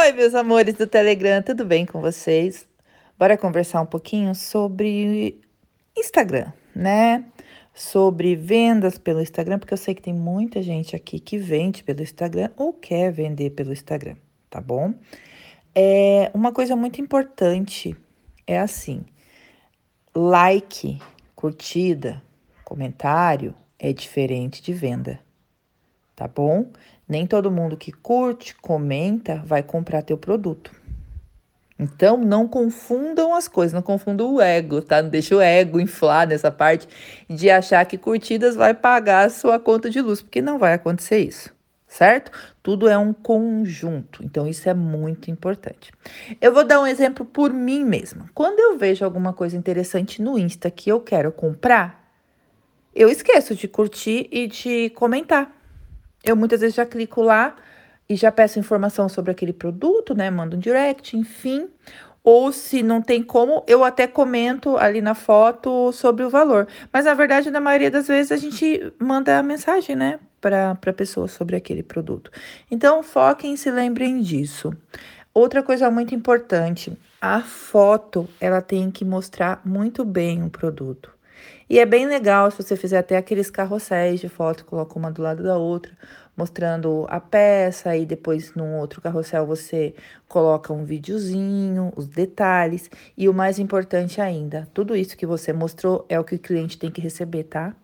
Oi, meus amores do Telegram, tudo bem com vocês? Bora conversar um pouquinho sobre Instagram, né? Sobre vendas pelo Instagram, porque eu sei que tem muita gente aqui que vende pelo Instagram ou quer vender pelo Instagram, tá bom? É uma coisa muito importante é assim: like, curtida, comentário é diferente de venda, tá bom? Nem todo mundo que curte, comenta, vai comprar teu produto. Então, não confundam as coisas, não confundam o ego, tá? Não deixa o ego inflar nessa parte de achar que curtidas vai pagar a sua conta de luz, porque não vai acontecer isso, certo? Tudo é um conjunto, então isso é muito importante. Eu vou dar um exemplo por mim mesma. Quando eu vejo alguma coisa interessante no Insta que eu quero comprar, eu esqueço de curtir e de comentar eu muitas vezes já clico lá e já peço informação sobre aquele produto, né? Mando um direct, enfim. Ou se não tem como, eu até comento ali na foto sobre o valor. Mas na verdade, na maioria das vezes, a gente manda a mensagem, né? Para a pessoa sobre aquele produto. Então, foquem e se lembrem disso. Outra coisa muito importante, a foto, ela tem que mostrar muito bem o produto. E é bem legal se você fizer até aqueles carrosséis de foto, coloca uma do lado da outra, mostrando a peça, e depois num outro carrossel você coloca um videozinho, os detalhes, e o mais importante ainda, tudo isso que você mostrou é o que o cliente tem que receber, tá?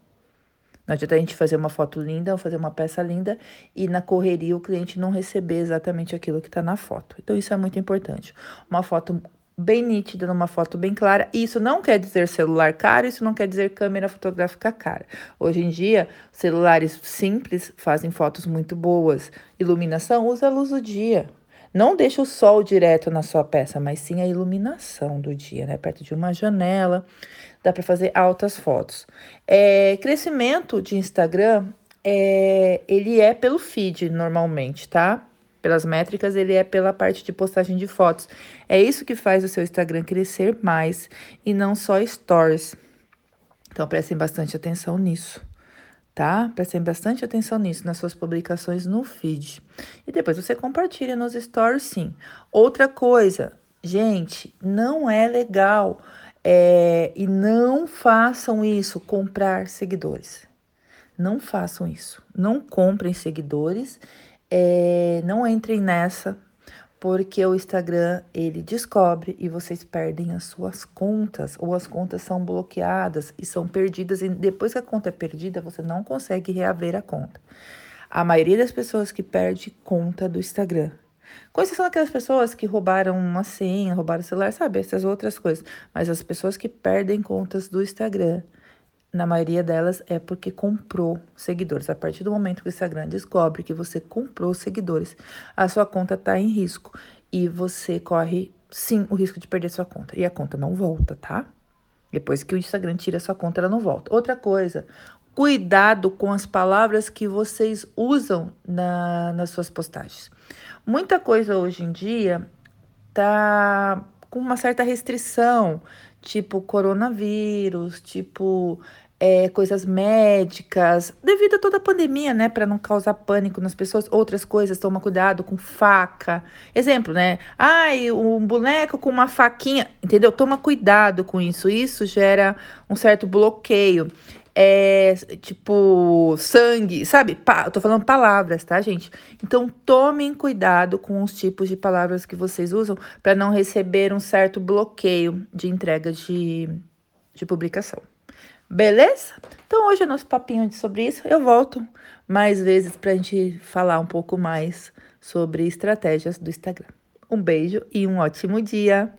Não adianta a gente fazer uma foto linda ou fazer uma peça linda e na correria o cliente não receber exatamente aquilo que está na foto. Então, isso é muito importante. Uma foto bem nítida, numa foto bem clara. Isso não quer dizer celular caro, isso não quer dizer câmera fotográfica cara. Hoje em dia, celulares simples fazem fotos muito boas. Iluminação, usa a luz do dia. Não deixa o sol direto na sua peça, mas sim a iluminação do dia, né? Perto de uma janela, dá para fazer altas fotos. É, crescimento de Instagram, é, ele é pelo feed normalmente, tá? Pelas métricas, ele é pela parte de postagem de fotos. É isso que faz o seu Instagram crescer mais e não só stories. Então prestem bastante atenção nisso, tá? Prestem bastante atenção nisso nas suas publicações no feed. E depois você compartilha nos stories, sim. Outra coisa, gente, não é legal é, e não façam isso, comprar seguidores. Não façam isso. Não comprem seguidores é, não entrem nessa, porque o Instagram ele descobre e vocês perdem as suas contas, ou as contas são bloqueadas e são perdidas, e depois que a conta é perdida, você não consegue reaver a conta. A maioria das pessoas que perde conta do Instagram. Com exceção daquelas pessoas que roubaram uma senha, roubaram o celular, sabe? Essas outras coisas. Mas as pessoas que perdem contas do Instagram na maioria delas é porque comprou seguidores. A partir do momento que o Instagram descobre que você comprou seguidores, a sua conta está em risco e você corre sim o risco de perder sua conta. E a conta não volta, tá? Depois que o Instagram tira sua conta, ela não volta. Outra coisa, cuidado com as palavras que vocês usam na, nas suas postagens. Muita coisa hoje em dia tá com uma certa restrição, tipo coronavírus, tipo é, coisas médicas, devido a toda a pandemia, né, para não causar pânico nas pessoas. Outras coisas, toma cuidado com faca. Exemplo, né? Ai, um boneco com uma faquinha, entendeu? Toma cuidado com isso. Isso gera um certo bloqueio. É, tipo, sangue, sabe? Pa, tô falando palavras, tá, gente? Então, tomem cuidado com os tipos de palavras que vocês usam para não receber um certo bloqueio de entrega de, de publicação. Beleza? Então hoje é nosso papinho sobre isso. Eu volto mais vezes para a gente falar um pouco mais sobre estratégias do Instagram. Um beijo e um ótimo dia!